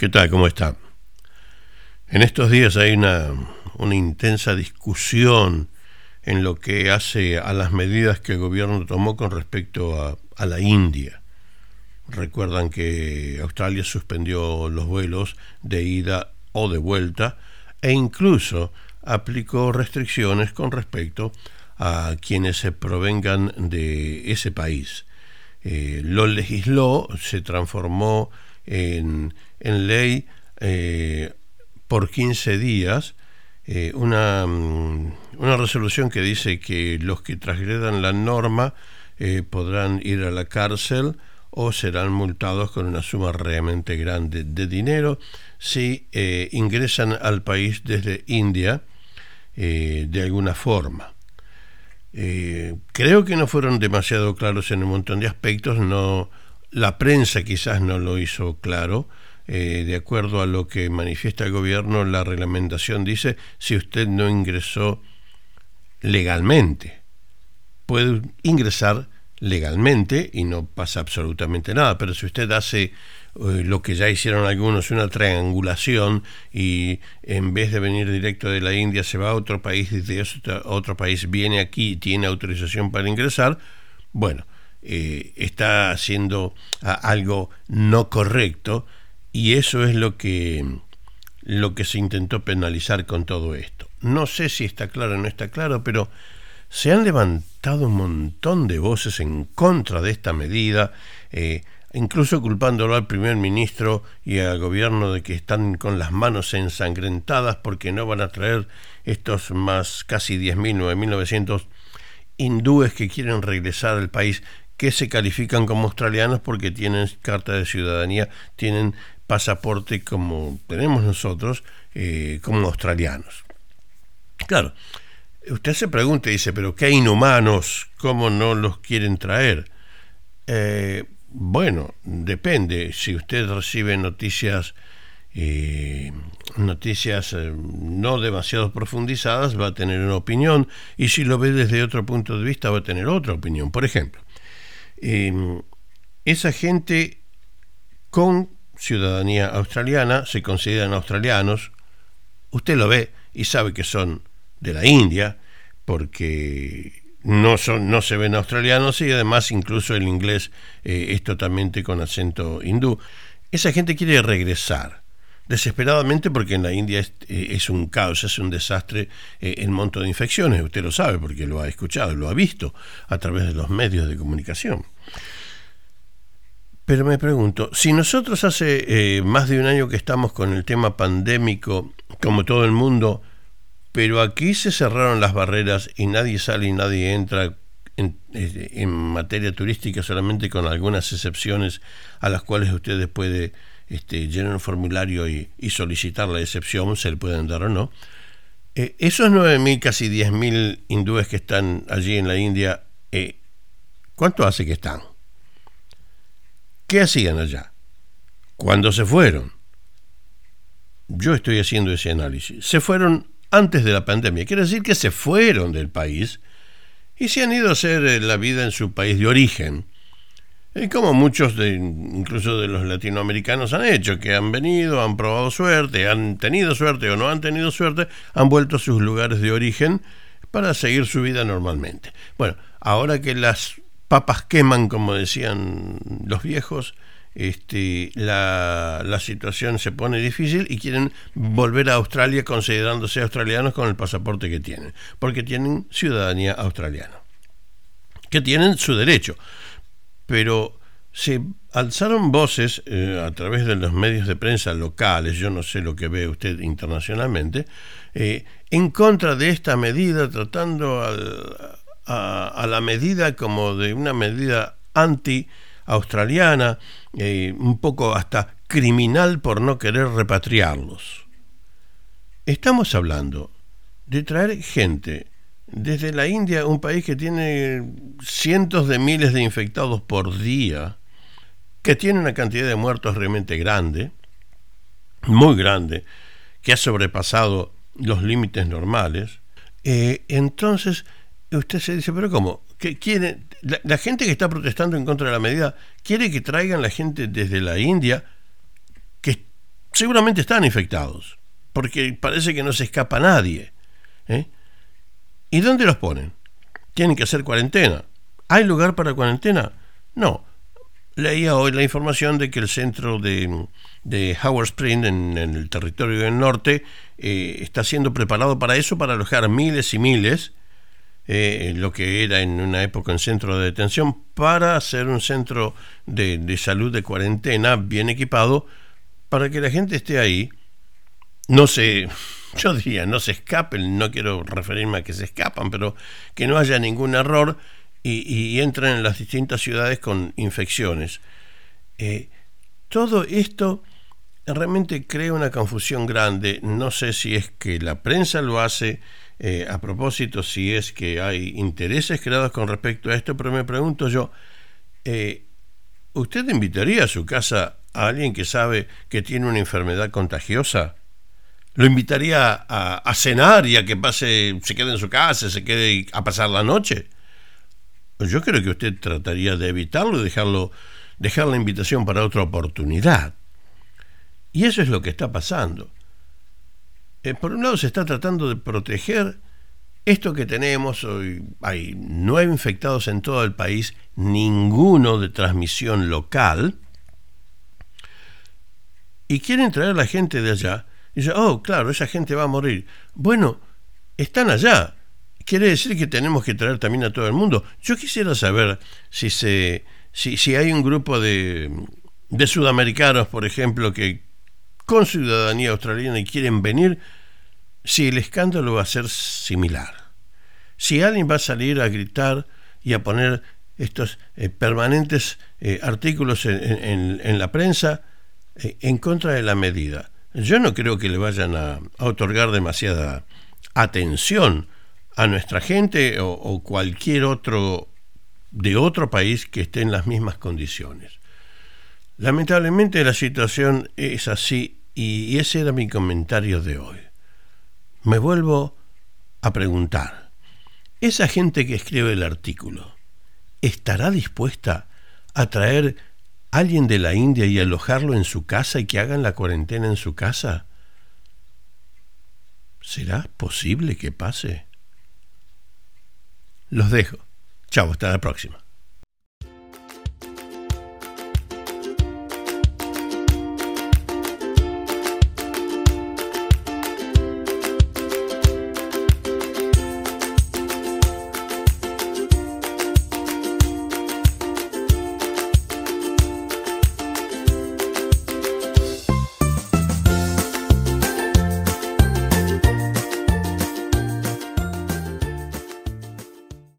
¿Qué tal? ¿Cómo está? En estos días hay una, intensa discusión en lo que hace a las medidas que el gobierno tomó con respecto a, a la India. Recuerdan que Australia suspendió los vuelos de ida o de vuelta e incluso aplicó restricciones con respecto a quienes se provengan de ese país. Eh, lo legisló, se transformó en, ley eh, por 15 días eh, una, mm, una, resolución que dice que los que transgredan la norma podrán ir a la cárcel o serán multados con una suma realmente grande de dinero si ingresan al país desde India de alguna forma. Eh, creo que no fueron demasiado claros en un montón de aspectos, no, la prensa quizás no lo hizo claro. Eh, de acuerdo a lo que manifiesta el gobierno, la reglamentación dice si usted no ingresó legalmente. Puede ingresar legalmente y no pasa absolutamente nada, pero si usted hace eh, lo que ya hicieron algunos, una triangulación y en vez de venir directo de la India se va a otro país y de otro país viene aquí y tiene autorización para ingresar, bueno, eh, está haciendo algo no correcto y eso es lo que, lo que se intentó penalizar con todo esto. No sé si está claro o no está claro, pero se han levantado un montón de voces en contra de esta medida. Eh, incluso culpándolo al primer ministro y al gobierno de que están con las manos ensangrentadas porque no van a traer estos más casi 10.000, 9.900 hindúes que quieren regresar al país, que se califican como australianos porque tienen carta de ciudadanía, tienen pasaporte como tenemos nosotros, eh, como australianos. Claro, usted se pregunta y dice, pero qué inhumanos, ¿cómo no los quieren traer? Eh, bueno, depende. Si usted recibe noticias, eh, noticias no demasiado profundizadas, va a tener una opinión. Y si lo ve desde otro punto de vista, va a tener otra opinión. Por ejemplo, em, esa gente con ciudadanía australiana se consideran australianos. Usted lo ve y sabe que son de la India, porque no, son, no se ven australianos y además incluso el inglés eh, es totalmente con acento hindú. Esa gente quiere regresar desesperadamente porque en la India es, eh, un caos, es un desastre eh, el monto de infecciones, usted lo sabe porque lo ha escuchado, lo ha visto a través de los medios de comunicación. Pero me pregunto, si nosotros hace más de un año que estamos con el tema pandémico, como todo el mundo, pero aquí se cerraron las barreras y nadie sale y nadie entra en, materia turística solamente con algunas excepciones a las cuales ustedes puede este, llenar un formulario y, solicitar la excepción, se le pueden dar o no. Eh, esos 9.000, casi 10.000 hindúes que están allí en la India, eh, ¿cuánto hace que están? ¿Qué hacían allá? ¿Cuándo se fueron? Yo estoy haciendo ese análisis. Se fueron antes de la pandemia. Quiere decir que se fueron del país y se han ido a hacer eh, la vida en su país de origen. Y como muchos, de, incluso de los latinoamericanos, han hecho, que han venido, han probado suerte, han tenido suerte o no han tenido suerte, han vuelto a sus lugares de origen para seguir su vida normalmente. Bueno, ahora que las papas queman, como decían los viejos, este, la, la, situación se pone difícil y quieren volver a Australia considerándose australianos con el pasaporte que tienen, porque tienen ciudadanía australiana, que tienen su derecho. Pero se alzaron voces eh, a través de los medios de prensa locales, yo no sé lo que ve usted internacionalmente, eh, en contra de esta medida, tratando a, la medida como de una medida anti australiana, eh, un poco hasta criminal por no querer repatriarlos. Estamos hablando de traer gente desde la India, un país que tiene cientos de miles de infectados por día, que tiene una cantidad de muertos realmente grande, muy grande, que ha sobrepasado los límites normales, eh, entonces usted se dice, pero ¿cómo? ¿Qué quiere, la, gente que está protestando en contra de la medida quiere que traigan la gente desde la India que seguramente están infectados, porque parece que no se escapa nadie. ¿eh? ¿Y dónde los ponen? Tienen que hacer cuarentena. ¿Hay lugar para cuarentena? No. Leía hoy la información de que el centro de, Howard Spring, en, el territorio del norte, eh, está siendo preparado para eso, para alojar miles y miles, eh, lo que era en una época un centro de detención, para hacer un centro de, de salud de cuarentena bien equipado, para que la gente esté ahí, no se, yo diría, no se escapen, no quiero referirme a que se escapan, pero que no haya ningún error y, entren en las distintas ciudades con infecciones. Eh, todo esto realmente crea una confusión grande. No sé si es que la prensa lo hace eh, a propósito, si es que hay intereses creados con respecto a esto, pero me pregunto yo, eh, ¿usted invitaría a su casa a alguien que sabe que tiene una enfermedad contagiosa? ¿Lo invitaría a, a cenar y a que pase, se quede en su casa, se quede a pasar la noche? Yo creo que usted trataría de evitarlo y dejarlo, dejar la invitación para otra oportunidad. Y eso es lo que está pasando. Eh, por un lado se está tratando de proteger esto que tenemos hoy. Hay nueve infectados en todo el país, ninguno de transmisión local. Y quieren traer a la gente de allá. Y dice, oh, claro, esa gente va a morir. Bueno, están allá quiere decir que tenemos que traer también a todo el mundo. Yo quisiera saber si, se, si, si hay un grupo de, de sudamericanos, por ejemplo, que con ciudadanía australiana y quieren venir, si el escándalo va a ser similar. Si alguien va a salir a gritar y a poner estos eh, permanentes eh, artículos en, en, la prensa eh, en contra de la medida. Yo no creo que le vayan a otorgar demasiada atención a nuestra gente o, cualquier otro de otro país que esté en las mismas condiciones. Lamentablemente la situación es así y ese era mi comentario de hoy. Me vuelvo a preguntar, ¿esa gente que escribe el artículo estará dispuesta a traer a alguien de la India y alojarlo en su casa y que hagan la cuarentena en su casa? ¿Será posible que pase? Los dejo. Chao, hasta la próxima.